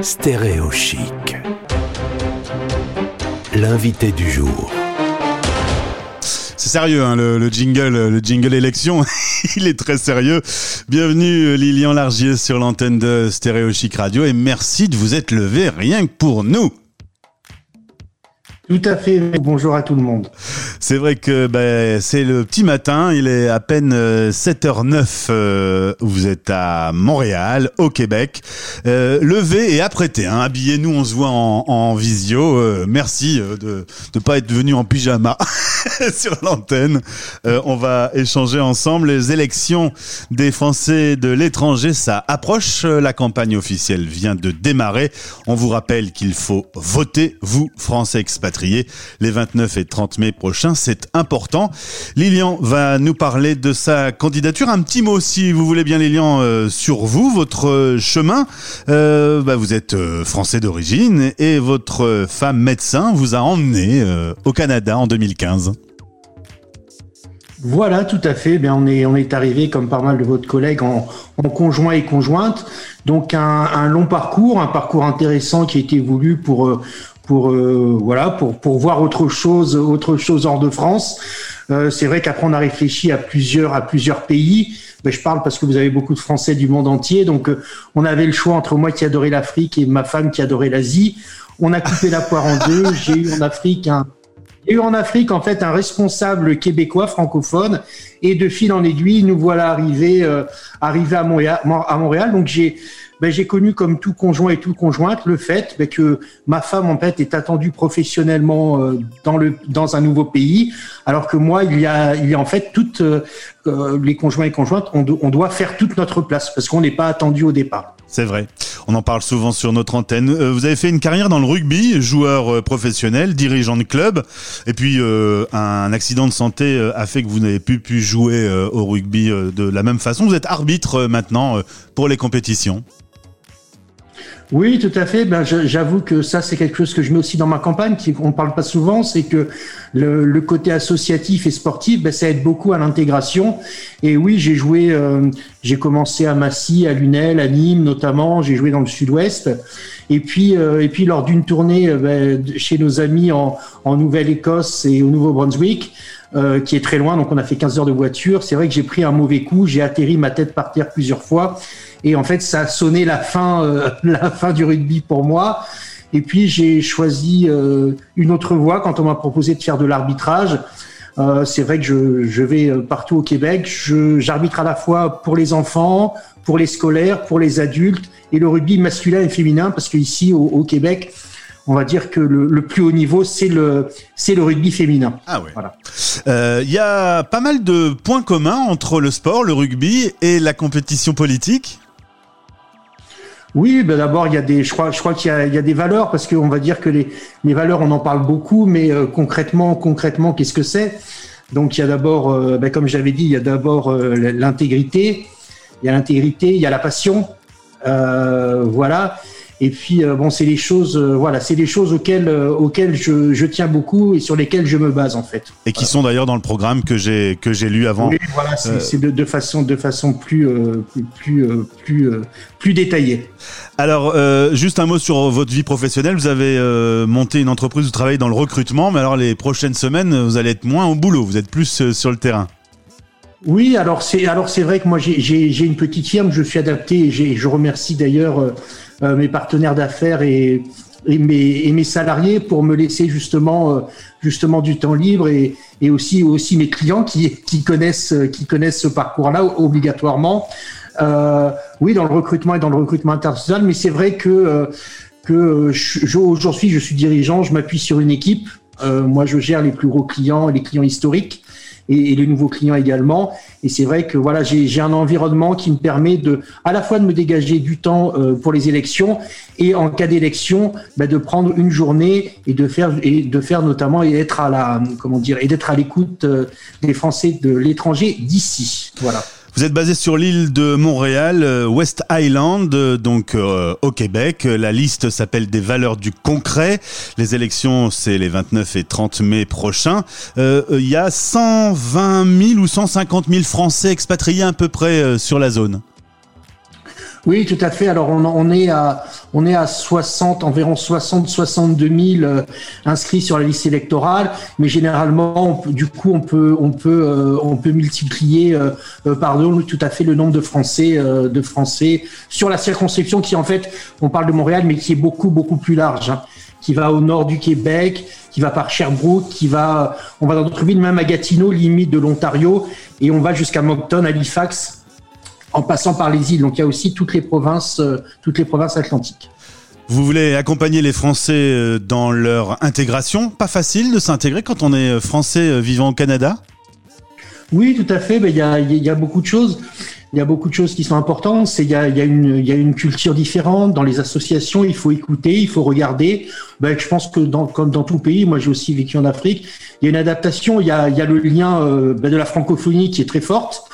Stéréo chic. L'invité du jour. C'est sérieux, hein, le, le jingle, le jingle élection, il est très sérieux. Bienvenue Lilian Largier sur l'antenne de Stéréo Chic Radio et merci de vous être levé rien que pour nous. Tout à fait. Bonjour à tout le monde. C'est vrai que ben, c'est le petit matin, il est à peine 7h09, euh, vous êtes à Montréal, au Québec. Euh, levez et apprêtez, hein, habillez-nous, on se voit en, visio. Euh, merci euh, de ne pas être venu en pyjama sur l'antenne. Euh, on va échanger ensemble. Les élections des Français de l'étranger, ça approche. La campagne officielle vient de démarrer. On vous rappelle qu'il faut voter, vous, Français expatriés les 29 et 30 mai prochains. C'est important. Lilian va nous parler de sa candidature. Un petit mot, si vous voulez bien, Lilian, euh, sur vous, votre chemin. Euh, bah, vous êtes euh, français d'origine et votre femme médecin vous a emmené euh, au Canada en 2015. Voilà, tout à fait. Bien, on est arrivé comme pas mal de votre collègues en, conjoint et conjointe. Donc un, long parcours, un parcours intéressant qui a été voulu pour pour euh, voilà pour pour voir autre chose autre chose hors de France. Euh, c'est vrai qu'après on a réfléchi à plusieurs à plusieurs pays. Ben, je parle parce que vous avez beaucoup de Français du monde entier, donc euh, on avait le choix entre moi qui adorais l'Afrique et ma femme qui adorait l'Asie. On a coupé la poire en deux. J'ai eu en Afrique un j'ai eu en Afrique en fait un responsable québécois francophone et de fil en aiguille nous voilà arrivés euh, arrivés à Montréal. Donc j'ai ben, j'ai connu comme tout conjoint et tout conjointe le fait ben, que ma femme en fait est attendue professionnellement euh, dans le dans un nouveau pays, alors que moi il y a il y en fait toutes euh, les conjoints et conjointes on, do, on doit faire toute notre place parce qu'on n'est pas attendu au départ. C'est vrai. On en parle souvent sur notre antenne. Vous avez fait une carrière dans le rugby, joueur professionnel, dirigeant de club, et puis un accident de santé a fait que vous n'avez plus pu jouer euh, au rugby de la même façon. Vous êtes arbitre maintenant pour les compétitions. Oui, tout à fait. Ben, j'avoue que ça, c'est quelque chose que je mets aussi dans ma campagne, qu'on ne parle pas souvent, c'est que le, côté associatif et sportif, ben, ça aide beaucoup à l'intégration. Et oui, j'ai joué, euh, j'ai commencé à Massy, à Lunel, à Nîmes notamment, j'ai joué dans le sud-ouest. Et puis, euh, et puis lors d'une tournée ben, chez nos amis en, en Nouvelle-Écosse et au Nouveau-Brunswick, euh, qui est très loin, donc on a fait 15 heures de voiture. C'est vrai que j'ai pris un mauvais coup, j'ai atterri ma tête par terre plusieurs fois, et en fait ça a sonné la fin, euh, la fin du rugby pour moi. Et puis j'ai choisi euh, une autre voie quand on m'a proposé de faire de l'arbitrage. Euh, c'est vrai que je, je, vais partout au Québec. J'arbitre à la fois pour les enfants, pour les scolaires, pour les adultes et le rugby masculin et féminin parce qu'ici au, au Québec, on va dire que le, le plus haut niveau, c'est le, c'est le rugby féminin. Ah ouais. Voilà. Il euh, y a pas mal de points communs entre le sport, le rugby et la compétition politique. Oui, ben d'abord il y a des, je crois, je crois qu'il y a, il y a des valeurs parce qu'on va dire que les, les valeurs, on en parle beaucoup, mais euh, concrètement, concrètement, qu'est-ce que c'est? Donc il y a d'abord, euh, ben, comme j'avais dit, il y a d'abord l'intégrité, il y a l'intégrité, il y a la passion, voilà. Et puis euh, bon, c'est les choses, euh, voilà, c'est les choses auxquelles euh, auxquelles je, je, tiens beaucoup et sur lesquelles je me base en fait. Et qui voilà. sont d'ailleurs dans le programme que j'ai que j'ai lu avant. Oui, voilà, c'est de, de, façon de façon plus plus plus plus, plus détaillée. Alors, juste un mot sur votre vie professionnelle. Vous avez monté une entreprise, vous travaillez dans le recrutement, mais alors les prochaines semaines, vous allez être moins au boulot, vous êtes plus sur le terrain. Oui, alors c'est alors c'est vrai que moi j'ai une petite firme, je suis adapté et je remercie d'ailleurs euh, mes partenaires d'affaires et, et, mes, et mes salariés pour me laisser justement euh, justement du temps libre et, et aussi aussi mes clients qui, qui connaissent qui connaissent ce parcours-là obligatoirement. Euh, oui, dans le recrutement et dans le recrutement international, mais c'est vrai que euh, que aujourd'hui je suis dirigeant, je m'appuie sur une équipe. Euh, moi, je gère les plus gros clients, les clients historiques et, et les nouveaux clients également. Et c'est vrai que voilà, j'ai un environnement qui me permet de, à la fois de me dégager du temps euh, pour les élections et en cas d'élection, bah, de prendre une journée et de faire et de faire notamment et être à la comment dire et d'être à l'écoute euh, des Français de l'étranger d'ici. Voilà. Vous êtes basé sur l'île de Montréal, West Island, donc euh, au Québec. La liste s'appelle des valeurs du concret. Les élections, c'est les 29 et 30 mai prochains. Euh, il y a 120 000 ou 150 000 Français expatriés à peu près euh, sur la zone. Oui, tout à fait. Alors on, on est à on est à 60, environ 60, 62 000 inscrits sur la liste électorale, mais généralement, du coup, on peut, on peut, on peut multiplier par deux tout à fait le nombre de Français, de Français sur la circonscription qui, en fait, on parle de Montréal, mais qui est beaucoup, beaucoup plus large. Hein qui va au nord du Québec, qui va par Sherbrooke, qui va, on va dans d'autres villes, même à Gatineau, limite de l'Ontario, et on va jusqu'à Moncton, Halifax, en passant par les îles. Donc il y a aussi toutes les provinces, euh, toutes les provinces atlantiques. Vous voulez accompagner les Français euh, dans leur intégration? Pas facile de s'intégrer quand on est Français euh, vivant au Canada? Oui, tout à fait. Il y, a, y a beaucoup de choses il y a beaucoup de choses qui sont importantes. Il y a, il y a une il y a une culture différente dans les associations. Il faut écouter, il faut regarder. Ben, je pense que dans comme dans tout pays, moi j'ai aussi vécu en Afrique. Il y a une adaptation. Il y a il y a le lien euh, ben, de la francophonie qui est très forte,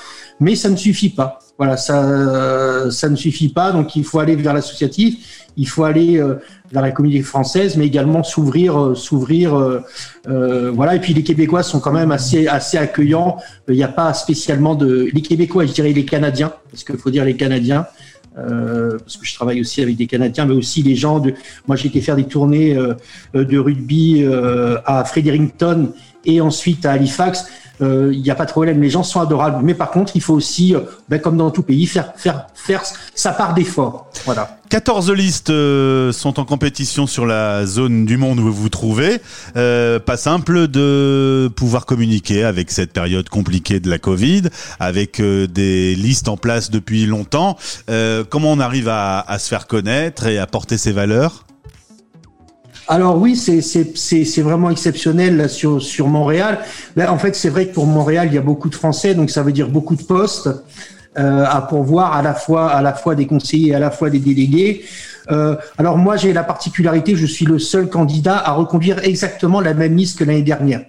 mais ça ne suffit pas. Voilà, ça ça ne suffit pas. Donc il faut aller vers l'associatif il faut aller euh, vers la communauté française, mais également s'ouvrir, euh, s'ouvrir, euh, voilà. Et puis les Québécois sont quand même assez assez accueillants. Il n'y a pas spécialement de les Québécois, je dirais les Canadiens, parce qu'il faut dire les Canadiens. parce que je travaille aussi avec des Canadiens, mais aussi les gens de. Moi, j'ai été faire des tournées de rugby à Fredericton et ensuite à Halifax il euh, n'y a pas de problème, les gens sont adorables. Mais par contre, il faut aussi, euh, ben, comme dans tout pays, faire, faire, faire sa part d'effort. Voilà. 14 listes euh, sont en compétition sur la zone du monde où vous vous trouvez. pas simple de pouvoir communiquer avec cette période compliquée de la Covid, avec des listes en place depuis longtemps. comment on arrive à, à se faire connaître et à porter ses valeurs? Alors oui, c'est vraiment exceptionnel là, sur, Montréal. Là, en fait, c'est vrai que pour Montréal, il y a beaucoup de Français, donc ça veut dire beaucoup de postes euh, à pourvoir à la fois à la fois des conseillers et à la fois des délégués. Euh, alors moi, j'ai la particularité, je suis le seul candidat à reconduire exactement la même liste que l'année dernière.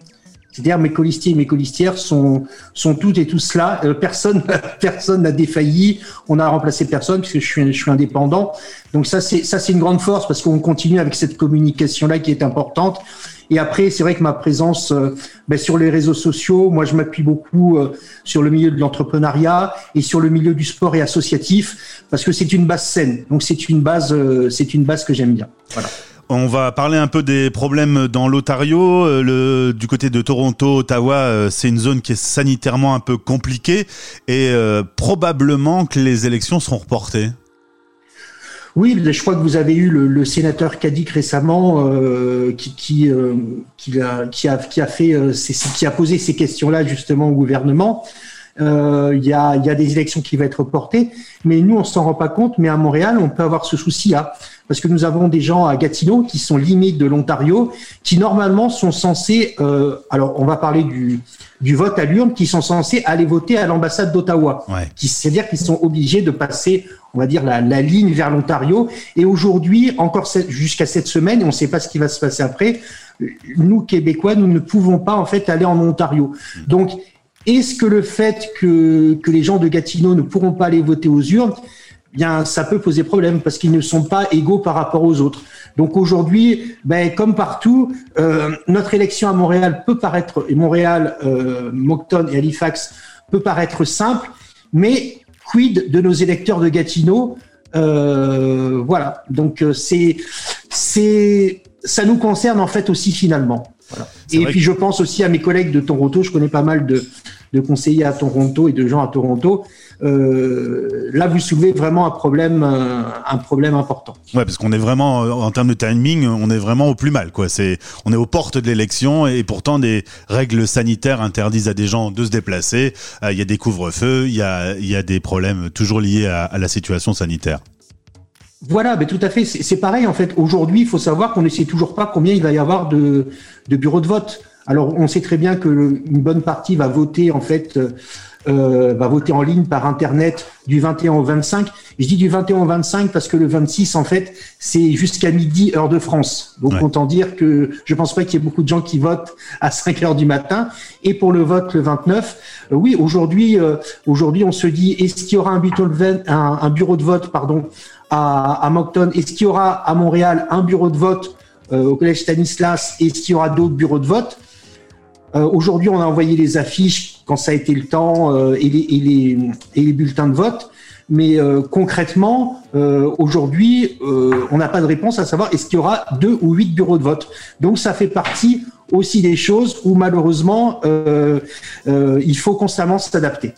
C'est-à-dire mes colistiers et mes colistières sont sont toutes et tous là. Euh, personne personne n'a défailli. On a remplacé personne puisque je suis je suis indépendant. Donc ça c'est ça c'est une grande force parce qu'on continue avec cette communication là qui est importante. Et après, c'est vrai que ma présence euh, ben, sur les réseaux sociaux, moi, je m'appuie beaucoup euh, sur le milieu de l'entrepreneuriat et sur le milieu du sport et associatif parce que c'est une base saine. Donc c'est une base, c'est une base que j'aime bien. Voilà. On va parler un peu des problèmes dans l'Ontario. Euh, du côté de Toronto, Ottawa, euh, c'est une zone qui est sanitairement un peu compliquée et euh, probablement que les élections seront reportées. Oui, je crois que vous avez eu le, sénateur Kadik récemment qui, a, posé ces questions-là justement au gouvernement. Il y, a, y a des élections qui vont être reportées, mais nous on s'en rend pas compte. Mais à Montréal, on peut avoir ce souci-là parce que nous avons des gens à Gatineau qui sont limites de l'Ontario, qui normalement sont censés, euh, alors on va parler du, du vote à l'urne, qui sont censés aller voter à l'ambassade d'Ottawa. Ouais. C'est-à-dire qu'ils sont obligés de passer, on va dire, la, la ligne vers l'Ontario. Et aujourd'hui, encore jusqu'à cette semaine, on ne sait pas ce qui va se passer après, nous, Québécois, nous ne pouvons pas en fait aller en Ontario. Mmh. Donc, est-ce que le fait que, que les gens de Gatineau ne pourront pas aller voter aux urnes, bien, ça peut poser problème parce qu'ils ne sont pas égaux par rapport aux autres. Donc aujourd'hui, ben, comme partout, euh, notre élection à Montréal peut paraître, et Montréal, euh, Moncton et Halifax peut paraître simple, mais quid de nos électeurs de Gatineau euh, Voilà. Donc euh, c'est, c'est, ça nous concerne en fait aussi finalement. Voilà. Et puis je pense aussi à mes collègues de Toronto. Je connais pas mal de, de conseillers à Toronto et de gens à Toronto euh, là vous soulevez vraiment un problème, euh, un problème important. Ouais, parce qu'on est vraiment euh, en termes de timing, on est vraiment au plus mal, quoi. C'est, on est aux portes de l'élection et pourtant des règles sanitaires interdisent à des gens de se déplacer. Il y a des couvre-feux, il y a, il y a des problèmes toujours liés à, à la situation sanitaire. Voilà, mais tout à fait. C'est pareil en fait. Aujourd'hui, il faut savoir qu'on ne sait toujours pas combien il va y avoir de, de bureaux de vote. Alors, on sait très bien que une bonne partie va voter en fait euh, va voter en ligne par Internet du 21 au 25. Je dis du 21 au 25 parce que le 26, en fait, c'est jusqu'à midi, heure de France. Donc, autant dire que je pense pas qu'il y ait beaucoup de gens qui votent à 5 heures du matin. Et pour le vote le 29, euh, oui, aujourd'hui, euh, aujourd'hui, on se dit, est-ce qu'il y aura un, un, un, bureau de vote, pardon, à, à Moncton? Est-ce qu'il y aura à Montréal un bureau de vote au collège Stanislas? Est-ce qu'il y aura d'autres bureaux de vote? Aujourd'hui, on a envoyé les affiches quand ça a été le temps euh, et, les, et, les, et, les, bulletins de vote. mais euh, concrètement, euh, aujourd'hui, euh, on n'a pas de réponse à savoir est-ce qu'il y aura deux ou huit bureaux de vote. Donc ça fait partie aussi des choses où malheureusement euh, euh, il faut constamment s'adapter.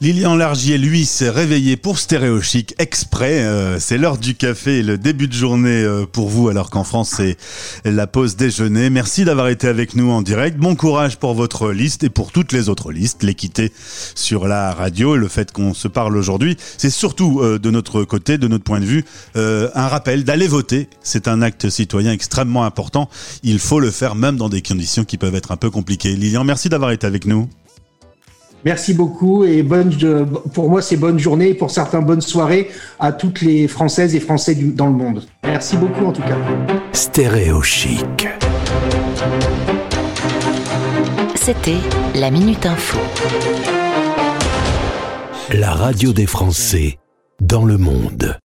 Lilian Largier, lui, s'est réveillé pour Stéréo Chic exprès. Euh, c'est l'heure du café et le début de journée euh, pour vous, alors qu'en France, c'est la pause déjeuner. Merci d'avoir été avec nous en direct. Bon courage pour votre liste et pour toutes les autres listes. L'équité sur la radio le fait qu'on se parle aujourd'hui, c'est surtout euh, de notre côté, de notre point de vue, un rappel d'aller voter. C'est un acte citoyen extrêmement important. Il faut le faire même dans des conditions qui peuvent être un peu compliquées. Lilian, merci d'avoir été avec nous. Merci beaucoup et bonne, pour moi c'est bonne journée et pour certains bonne soirée à toutes les Françaises et Français du, dans le monde. Merci beaucoup en tout cas. Stéréo chic. C'était la Minute Info. La radio des Français dans le monde.